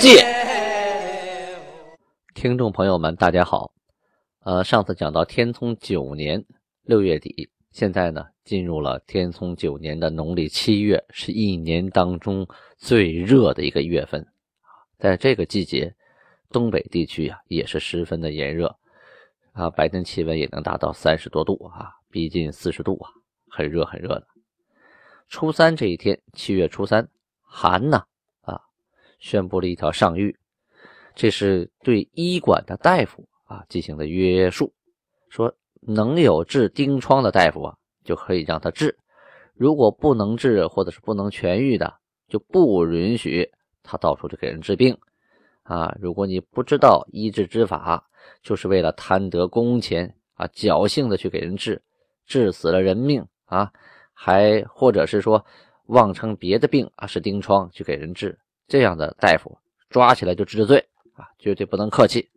鉴》。听众朋友们，大家好。呃，上次讲到天聪九年六月底，现在呢进入了天聪九年的农历七月，是一年当中最热的一个月份。在这个季节，东北地区啊也是十分的炎热啊，白天气温也能达到三十多度啊。逼近四十度啊，很热很热的。初三这一天，七月初三，寒呢宣布了一条上谕，这是对医馆的大夫啊进行的约束，说能有治丁疮的大夫啊就可以让他治，如果不能治或者是不能痊愈的，就不允许他到处去给人治病啊。如果你不知道医治之法，就是为了贪得工钱啊，侥幸的去给人治。治死了人命啊，还或者是说妄称别的病啊是丁疮去给人治，这样的大夫抓起来就治罪啊，绝对不能客气。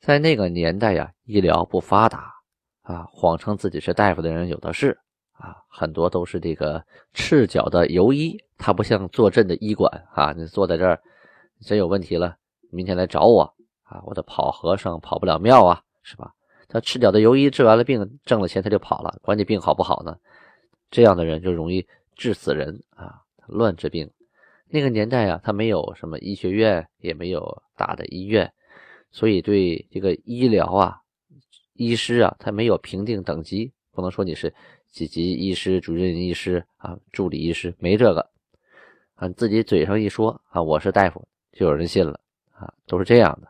在那个年代呀，医疗不发达啊，谎称自己是大夫的人有的是啊，很多都是这个赤脚的游医，他不像坐镇的医馆啊，你坐在这儿真有问题了，明天来找我啊，我的跑和尚跑不了庙啊，是吧？他赤脚的游医治完了病，挣了钱他就跑了，管你病好不好呢？这样的人就容易治死人啊！乱治病。那个年代啊，他没有什么医学院，也没有大的医院，所以对这个医疗啊、医师啊，他没有评定等级，不能说你是几级医师、主任医师啊、助理医师，没这个啊。自己嘴上一说啊，我是大夫，就有人信了啊，都是这样的。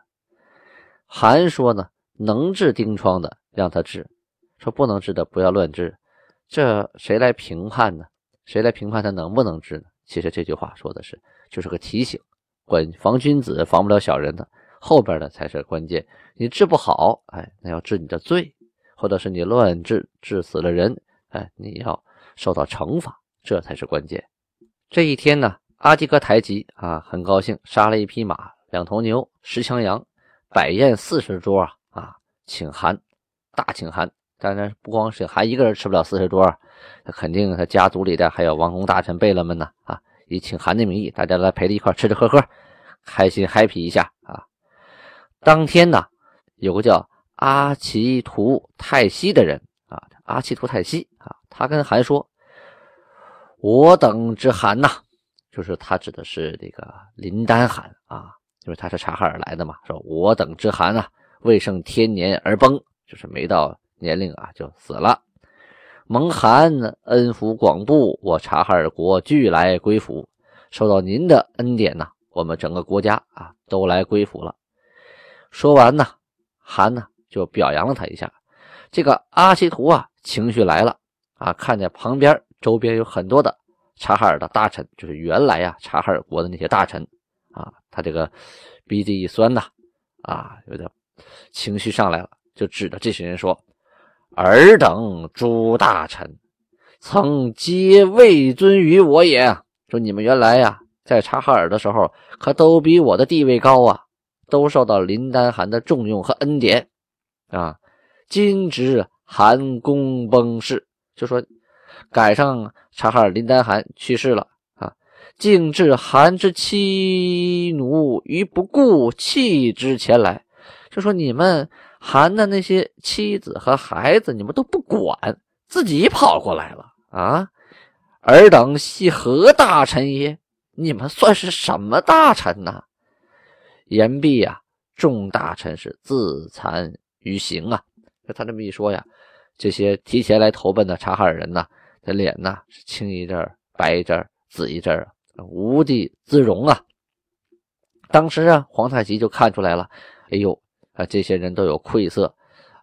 韩说呢。能治丁疮的让他治，说不能治的不要乱治，这谁来评判呢？谁来评判他能不能治呢？其实这句话说的是就是个提醒，管防君子防不了小人的，后边的才是关键。你治不好，哎，那要治你的罪，或者是你乱治治死了人，哎，你要受到惩罚，这才是关键。这一天呢，阿基哥台吉啊，很高兴，杀了一匹马，两头牛，十枪羊，摆宴四十桌啊啊。请函，大请函，当然不光是韩一个人吃不了四十桌，他肯定他家族里的还有王公大臣贝勒们呢啊！以请韩的名义，大家来陪着一块吃吃喝喝，开心 happy 一下啊！当天呢，有个叫阿奇图泰西的人啊，阿奇图泰西啊，他跟韩说：“我等之韩呐，就是他指的是这个林丹汗啊，因为他是察哈尔来的嘛，说我等之韩啊。”未胜天年而崩，就是没到年龄啊就死了。蒙汗恩福广布，我察哈尔国俱来归服，受到您的恩典呢，我们整个国家啊都来归服了。说完呢，汗呢就表扬了他一下。这个阿西图啊情绪来了啊，看见旁边周边有很多的察哈尔的大臣，就是原来呀察哈尔国的那些大臣啊，他这个鼻子一酸呐啊，有点。情绪上来了，就指着这些人说：“尔等诸大臣，曾皆位尊于我也。说你们原来呀，在察哈尔的时候，可都比我的地位高啊，都受到林丹汗的重用和恩典啊。今值汗公崩逝，就说赶上察哈尔林丹汗去世了啊，竟置汗之妻奴于不顾，弃之前来。”就说你们韩的那些妻子和孩子，你们都不管，自己跑过来了啊！尔等系何大臣也？你们算是什么大臣呢？言毕呀，众大臣是自惭于行啊！他这么一说呀，这些提前来投奔的察哈尔人呐，这脸呐是青一阵白一阵紫一阵啊无地自容啊！当时啊，皇太极就看出来了，哎呦！啊，这些人都有愧色，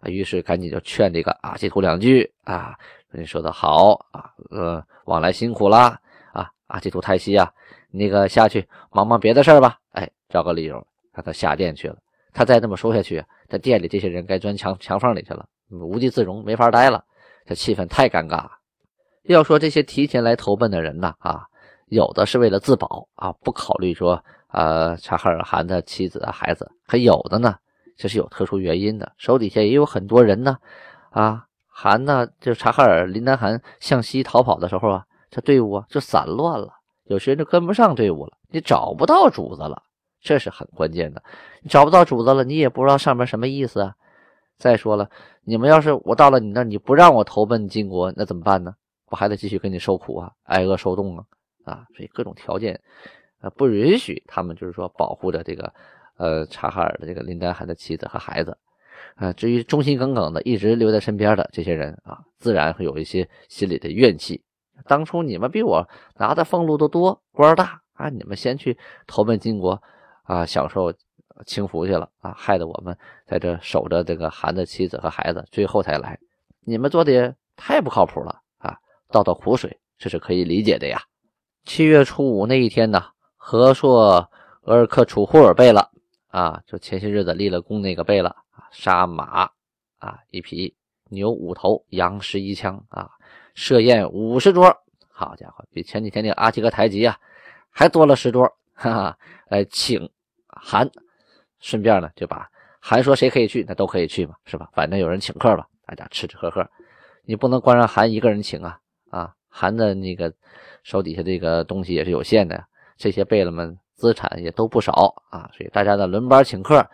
于是赶紧就劝这个阿基图两句啊，你说的好啊，呃，往来辛苦啦啊，阿基图泰西啊，那个下去忙忙别的事儿吧，哎，找个理由让他下殿去了。他再这么说下去，在店里这些人该钻墙墙缝里去了，无地自容，没法待了。这气氛太尴尬。要说这些提前来投奔的人呢，啊，有的是为了自保啊，不考虑说，呃，察哈尔汗的妻子啊、孩子；还有的呢，这是有特殊原因的，手底下也有很多人呢，啊，韩呢，就察哈尔林丹汗向西逃跑的时候啊，这队伍啊就散乱了，有些人就跟不上队伍了，你找不到主子了。这是很关键的，你找不到主子了，你也不知道上面什么意思啊。再说了，你们要是我到了你那，你不让我投奔金国，那怎么办呢？我还得继续跟你受苦啊，挨饿受冻啊啊！所以各种条件，啊，不允许他们就是说保护着这个呃察哈尔的这个林丹汗的妻子和孩子啊。至于忠心耿耿的一直留在身边的这些人啊，自然会有一些心里的怨气。当初你们比我拿的俸禄都多，官大啊，你们先去投奔金国。啊，享受清福去了啊！害得我们在这守着这个韩的妻子和孩子，最后才来。你们做的也太不靠谱了啊！倒倒苦水，这是可以理解的呀。七月初五那一天呢，和硕额尔克楚呼尔贝了啊，就前些日子立了功那个贝勒啊，杀马啊一匹，牛五头，羊十一枪啊，设宴五十桌。好家伙，比前几天那个阿提格台吉啊还多了十桌，哈哈，来请。韩，顺便呢就把韩说谁可以去，那都可以去嘛，是吧？反正有人请客吧，大家吃吃喝喝，你不能光让韩一个人请啊啊！韩的那个手底下这个东西也是有限的，这些贝勒们资产也都不少啊，所以大家呢轮班请客，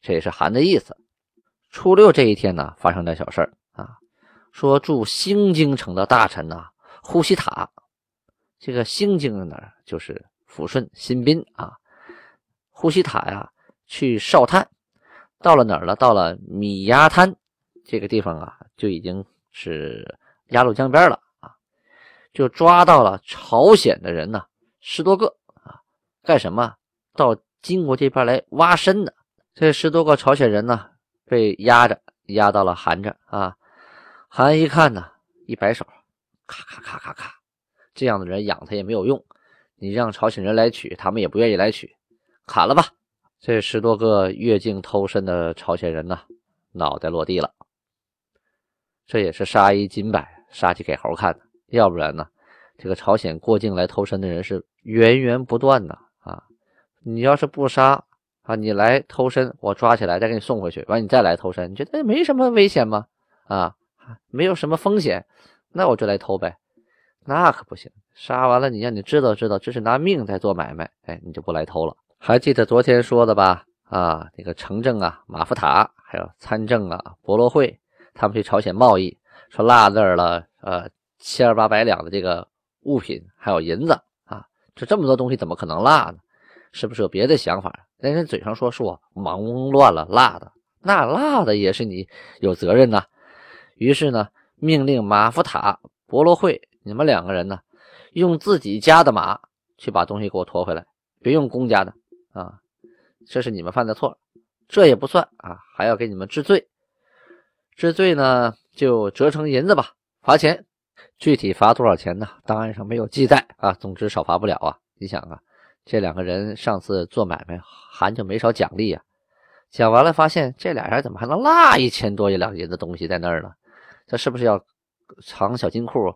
这也是韩的意思。初六这一天呢，发生点小事啊，说驻兴京城的大臣呢呼吸塔，这个兴京呢就是抚顺新宾啊。呼吸塔呀，去哨探，到了哪儿了？到了米亚滩这个地方啊，就已经是鸭绿江边了啊，就抓到了朝鲜的人呢，十多个，干什么？到金国这边来挖参的。这十多个朝鲜人呢，被压着，压到了韩这啊。韩一看呢，一摆手，咔咔咔咔咔，这样的人养他也没有用，你让朝鲜人来取，他们也不愿意来取。砍了吧！这十多个越境偷参的朝鲜人呢，脑袋落地了。这也是杀一儆百，杀鸡给猴看的。要不然呢，这个朝鲜过境来偷参的人是源源不断的！你要是不杀啊，你来偷身，我抓起来再给你送回去，完你再来偷身，你觉得没什么危险吗？啊，没有什么风险，那我就来偷呗。那可不行，杀完了你让你知道知道，这是拿命在做买卖，哎，你就不来偷了。还记得昨天说的吧？啊，那个城正啊，马福塔，还有参政啊，博罗会，他们去朝鲜贸易，说落那儿了，呃，千八百两的这个物品，还有银子啊，这这么多东西怎么可能落呢？是不是有别的想法？人家嘴上说是我忙乱了辣的，那辣的也是你有责任呐。于是呢，命令马福塔、博罗会，你们两个人呢，用自己家的马去把东西给我拖回来，别用公家的。啊，这是你们犯的错，这也不算啊，还要给你们治罪。治罪呢，就折成银子吧，罚钱。具体罚多少钱呢？档案上没有记载啊。总之少罚不了啊。你想啊，这两个人上次做买卖，韩就没少奖励啊。讲完了，发现这俩人怎么还能落一千多一两银子东西在那儿呢？这是不是要藏小金库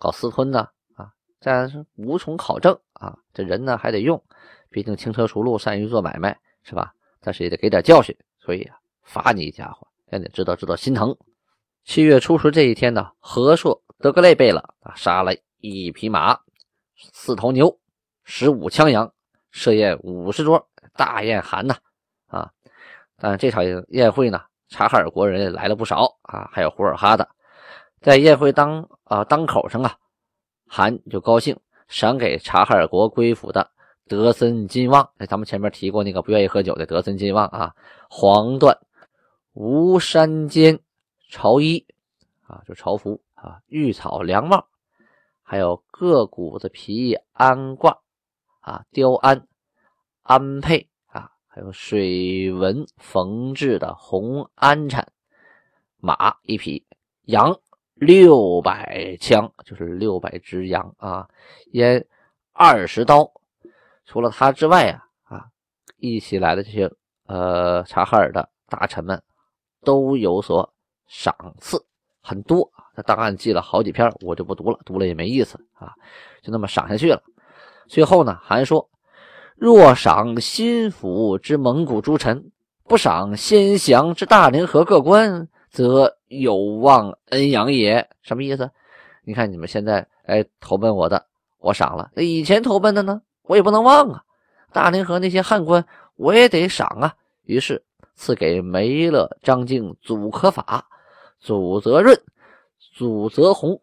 搞私吞呢？啊，但是无从考证啊。这人呢还得用。毕竟轻车熟路，善于做买卖，是吧？但是也得给点教训，所以啊，罚你一家伙，让你知道知道心疼。七月初十这一天呢，和硕德格勒贝勒啊，杀了一匹马，四头牛，十五枪羊，设宴五十桌，大宴韩呐啊！但这场宴会呢，察哈尔国人来了不少啊，还有胡尔哈的，在宴会当啊当口上啊，韩就高兴，赏给察哈尔国归附的。德森金旺，哎，咱们前面提过那个不愿意喝酒的德森金旺啊，黄缎吴山间朝衣啊，就朝服啊，玉草凉帽，还有各股子皮鞍挂啊，雕鞍鞍佩啊，还有水纹缝制的红鞍产马一匹，羊六百枪，就是六百只羊啊，烟二十刀。除了他之外啊，啊，一起来的这些呃察哈尔的大臣们都有所赏赐，很多。他档案记了好几篇，我就不读了，读了也没意思啊，就那么赏下去了。最后呢，还说：若赏新府之蒙古诸臣，不赏先降之大凌河各官，则有忘恩养也。什么意思？你看你们现在哎投奔我的，我赏了；那以前投奔的呢，我也不能忘啊。大凌河那些汉官，我也得赏啊。于是赐给梅勒、张敬、祖可法、祖泽润。祖泽红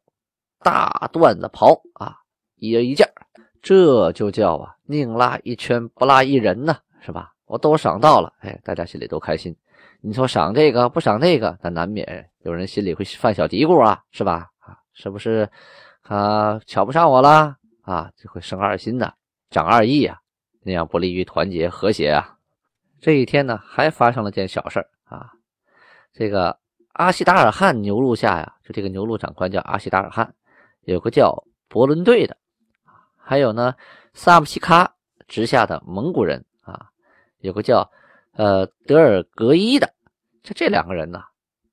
大缎子袍啊，一人一件，这就叫啊宁拉一圈不拉一人呢，是吧？我都赏到了，哎，大家心里都开心。你说赏这个不赏那个，那难免有人心里会犯小嘀咕啊，是吧？啊，是不是啊？瞧不上我了啊？就会生二心的，长二意啊，那样不利于团结和谐啊。这一天呢，还发生了件小事啊，这个。阿西达尔汗牛录下呀，就这个牛录长官叫阿西达尔汗，有个叫伯伦队的，还有呢萨姆西喀直下的蒙古人啊，有个叫呃德尔格伊的，就这两个人呢，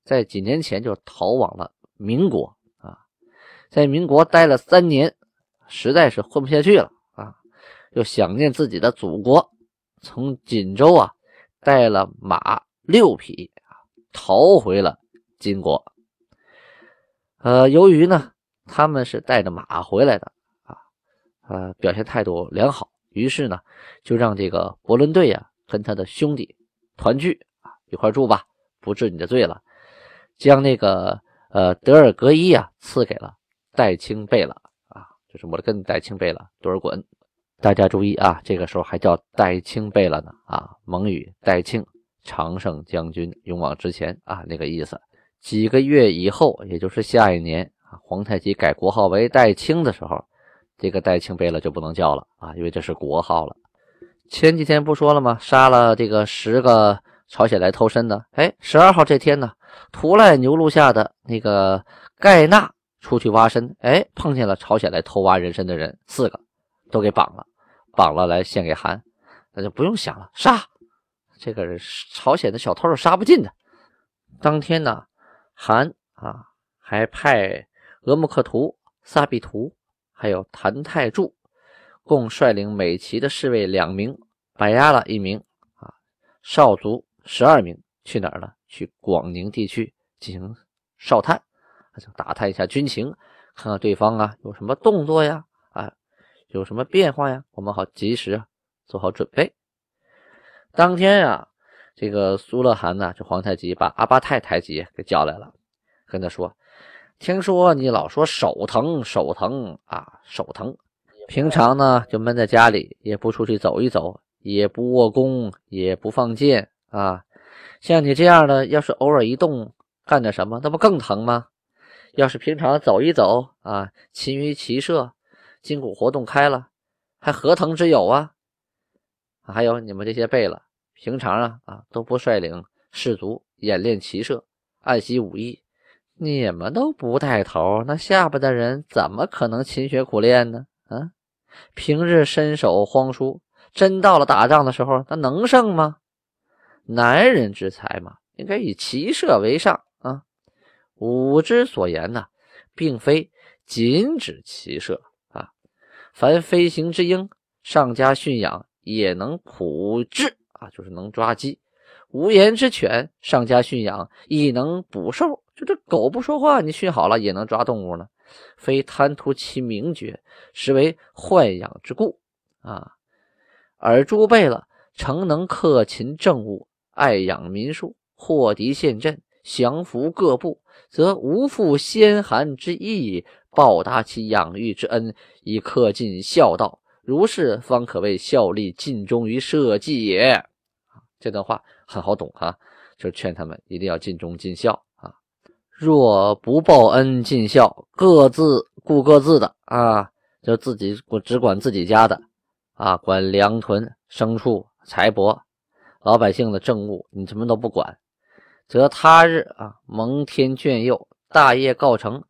在几年前就逃往了民国啊，在民国待了三年，实在是混不下去了啊，又想念自己的祖国，从锦州啊带了马六匹啊，逃回了。金国，呃，由于呢，他们是带着马回来的，呃，表现态度良好，于是呢，就让这个伯伦队呀跟他的兄弟团聚啊，一块住吧，不治你的罪了，将那个呃德尔格伊啊赐给了戴青贝勒啊，就是我的跟戴青贝勒多尔衮。大家注意啊，这个时候还叫戴青贝勒呢啊，蒙语戴青，常胜将军，勇往直前啊，那个意思。几个月以后，也就是下一年啊，皇太极改国号为代清的时候，这个代清贝勒就不能叫了啊，因为这是国号了。前几天不说了吗？杀了这个十个朝鲜来偷参的。哎，十二号这天呢，图赖牛录下的那个盖纳出去挖参，哎，碰见了朝鲜来偷挖人参的人，四个都给绑了，绑了来献给韩，那就不用想了，杀这个朝鲜的小偷是杀不尽的。当天呢。韩啊，还派额木克图、萨比图，还有谭泰柱，共率领美旗的侍卫两名，白押了一名啊，少卒十二名，去哪儿呢？去广宁地区进行哨探，就打探一下军情，看看对方啊有什么动作呀，啊有什么变化呀，我们好及时做好准备。当天呀。这个苏勒汗呢，这皇太极把阿巴泰太极给叫来了，跟他说：“听说你老说手疼，手疼啊，手疼。平常呢就闷在家里，也不出去走一走，也不握弓，也不放箭啊。像你这样的，要是偶尔一动，干点什么，那不更疼吗？要是平常走一走啊，勤于骑射，筋骨活动开了，还何疼之有啊？还有你们这些贝勒。”平常啊啊都不率领士卒演练骑射、爱惜武艺，你们都不带头，那下边的人怎么可能勤学苦练呢？啊，平日身手荒疏，真到了打仗的时候，他能胜吗？男人之才嘛，应该以骑射为上啊。武之所言呢，并非仅指骑射啊，凡飞行之鹰，上家驯养也能普治。啊，就是能抓鸡；无言之犬，上家驯养亦能捕兽。就这狗不说话，你训好了也能抓动物呢。非贪图其名爵，实为豢养之故啊。而诸贝勒诚能克勤政务，爱养民庶，获敌陷阵，降服各部，则无负先寒之意，报答其养育之恩，以克尽孝道。如是方可谓效力尽忠于社稷也。这段话很好懂哈，就劝他们一定要尽忠尽孝。若不报恩尽孝，各自顾各自的啊，就自己我只管自己家的啊，管粮屯、牲畜、财帛，老百姓的政务你什么都不管，则他日啊蒙天眷佑，大业告成，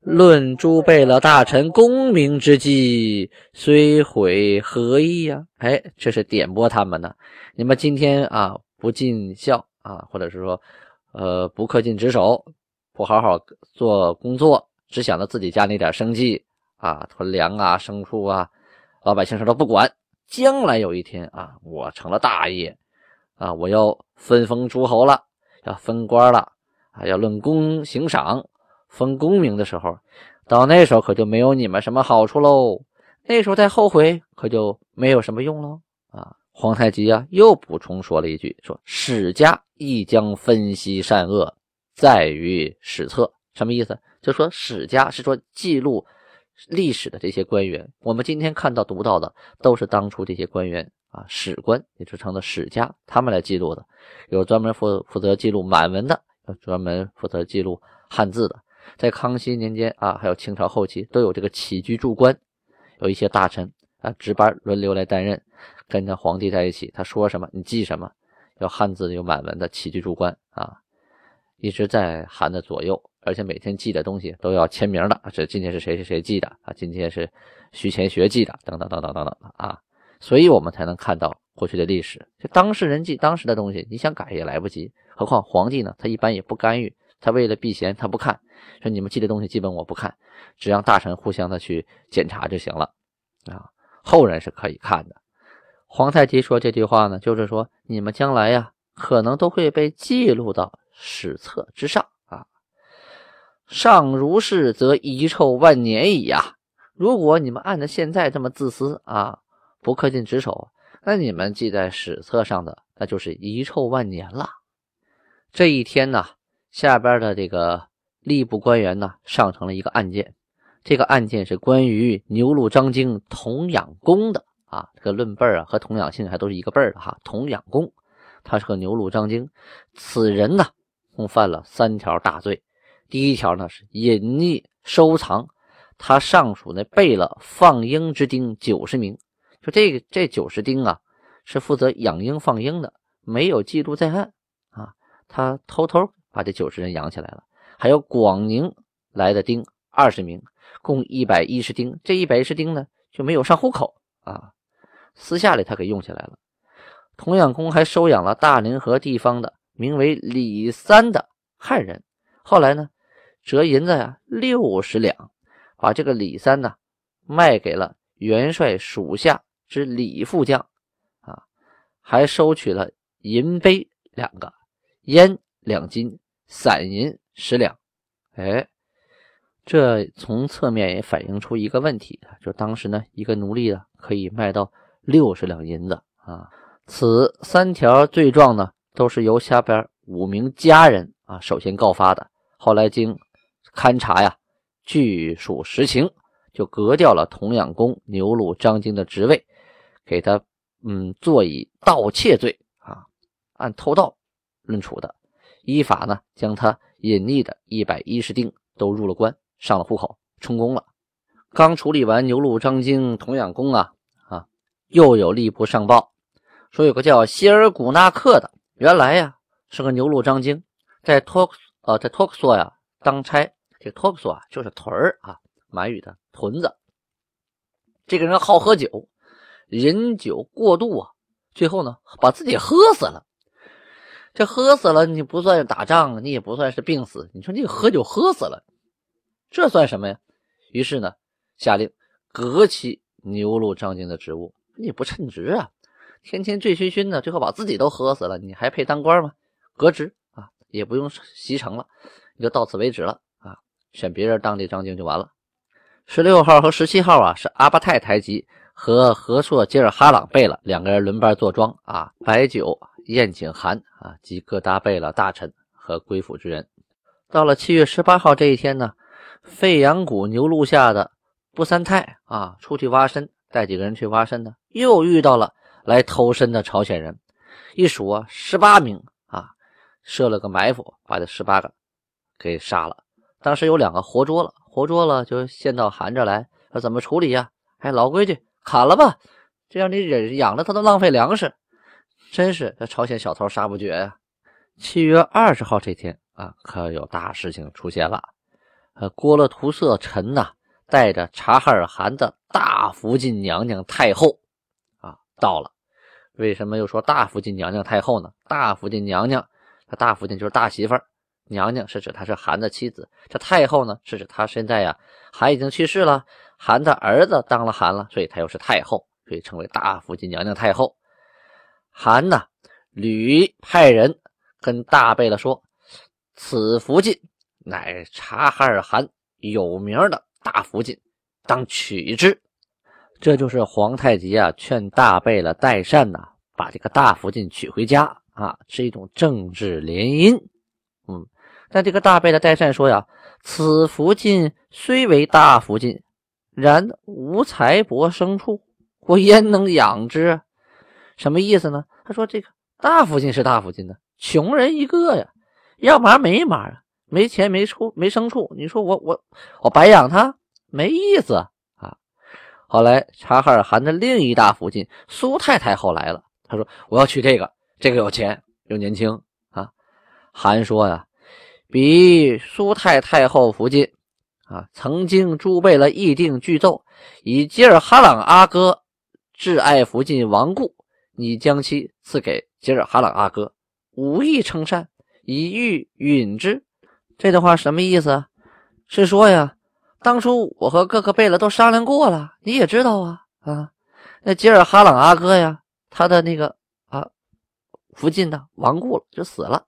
论诸贝勒大臣功名之际，虽毁何意呀？哎，这是点拨他们呢。你们今天啊不尽孝啊，或者是说，呃不恪尽职守，不好好做工作，只想着自己家那点生计啊，囤粮啊、牲畜啊，老百姓啥都不管。将来有一天啊，我成了大业啊，我要分封诸侯了，要分官了啊，要论功行赏。分功名的时候，到那时候可就没有你们什么好处喽。那时候再后悔，可就没有什么用喽。啊，皇太极啊，又补充说了一句：说史家亦将分析善恶，在于史册。什么意思？就说史家是说记录历史的这些官员。我们今天看到读到的，都是当初这些官员啊，史官，也就成了史家，他们来记录的。有专门负负责记录满文的，有专门负责记录汉字的。在康熙年间啊，还有清朝后期，都有这个起居注官，有一些大臣啊值班轮流来担任，跟着皇帝在一起，他说什么你记什么，有汉字的有满文的起居注官啊，一直在函的左右，而且每天记的东西都要签名的，这今天是谁谁谁记的啊，今天是徐乾学记的，等等等等等等啊，所以我们才能看到过去的历史，就当事人记当时的东西，你想改也来不及，何况皇帝呢，他一般也不干预。他为了避嫌，他不看，说你们记的东西基本我不看，只让大臣互相的去检查就行了，啊，后人是可以看的。皇太极说这句话呢，就是说你们将来呀，可能都会被记录到史册之上啊。上如是，则遗臭万年矣呀。如果你们按照现在这么自私啊，不恪尽职守，那你们记在史册上的，那就是遗臭万年了。这一天呢。下边的这个吏部官员呢，上呈了一个案件。这个案件是关于牛录张京童养公的啊。这个论辈儿啊和童养性还都是一个辈儿的哈。童养公，他是个牛录张京，此人呢，共犯了三条大罪。第一条呢是隐匿收藏，他上属那贝勒放鹰之丁九十名，就这个这九十丁啊，是负责养鹰放鹰的，没有记录在案啊。他偷偷。把这九十人养起来了，还有广宁来的丁二十名，共一百一十丁。这一百一十丁呢，就没有上户口啊，私下里他给用起来了。童养公还收养了大凌河地方的名为李三的汉人，后来呢，折银子呀六十两，把这个李三呢卖给了元帅属下之李副将啊，还收取了银杯两个，烟两斤。散银十两，哎，这从侧面也反映出一个问题，就当时呢，一个奴隶啊可以卖到六十两银子啊。此三条罪状呢，都是由下边五名家人啊首先告发的，后来经勘查呀，据属实情，就革掉了童养公牛录张经的职位，给他嗯做以盗窃罪啊，按偷盗论处的。依法呢，将他隐匿的一百一十丁都入了关，上了户口，充公了。刚处理完牛录张经童养公啊啊，又有吏部上报，说有个叫希尔古纳克的，原来呀是个牛鹿张京，在托克呃在托克索呀当差。这托克索啊就是屯儿啊，满语的屯子。这个人好喝酒，饮酒过度啊，最后呢把自己喝死了。这喝死了，你不算打仗，你也不算是病死。你说你喝酒喝死了，这算什么呀？于是呢，下令革其牛鹿张京的职务。你不称职啊，天天醉醺醺的，最后把自己都喝死了，你还配当官吗？革职啊，也不用袭城了，你就到此为止了啊，选别人当这张经就完了。十六号和十七号啊，是阿巴泰台吉和和硕吉尔哈朗贝勒两个人轮班坐庄啊，摆酒。宴请函啊，及各大贝勒大臣和归附之人。到了七月十八号这一天呢，费阳谷牛录下的布三泰啊，出去挖参，带几个人去挖参呢，又遇到了来偷身的朝鲜人，一数啊，十八名啊，设了个埋伏，把这十八个给杀了。当时有两个活捉了，活捉了就献到韩这来，说怎么处理呀？哎，老规矩，砍了吧，这样你忍养着他都浪费粮食。真是这朝鲜小偷杀不绝呀！七月二十号这天啊，可有大事情出现了。呃，郭勒图色臣呐，带着察哈尔汗的大福晋娘娘太后到了。为什么又说大福晋娘娘太后呢？大福晋娘娘，她大福晋就是大媳妇儿，娘娘是指她是韩的妻子。这太后呢，是指她现在呀，韩已经去世了，韩的儿子当了韩了，所以她又是太后，所以称为大福晋娘娘太后。韩呢，屡派人跟大贝勒说，此福晋。乃察哈尔汗有名的大福晋，当取之。这就是皇太极啊，劝大贝勒代善呐，把这个大福晋娶回家啊，是一种政治联姻。嗯，但这个大贝勒代善说呀，此福晋虽为大福晋，然无财帛牲畜，我焉能养之？什么意思呢？他说这个大福晋是大福晋的，穷人一个呀，要嘛没嘛啊。没钱没处没牲畜，你说我我我白养他没意思！后来察哈尔汗的另一大福晋苏太太后来了，他说我要娶这个，这个有钱又年轻啊。韩说呀，比苏太太后福晋啊，曾经诸备了议定具奏，以吉尔哈朗阿哥挚爱福晋亡故，你将其赐给吉尔哈朗阿哥，无意称善，以欲允之。这段话什么意思？是说呀，当初我和各个贝勒都商量过了，你也知道啊啊，那吉尔哈朗阿哥呀，他的那个啊，福晋呢亡故了，就死了，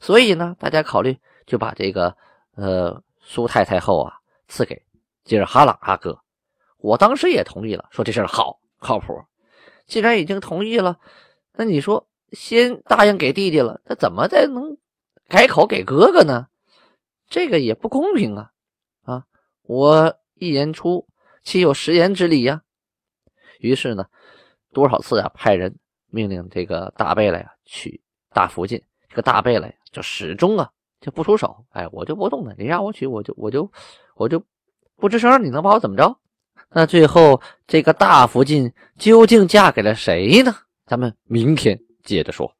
所以呢，大家考虑就把这个呃苏太太后啊赐给吉尔哈朗阿哥。我当时也同意了，说这事好靠谱。既然已经同意了，那你说先答应给弟弟了，那怎么再能改口给哥哥呢？这个也不公平啊！我一言出，岂有食言之理呀？于是呢，多少次啊，派人命令这个大贝勒呀娶大福晋，这个大贝勒呀就始终啊就不出手。哎，我就不动了，你让我娶，我就我就我就不吱声，你能把我怎么着？那最后这个大福晋究竟嫁给了谁呢？咱们明天接着说。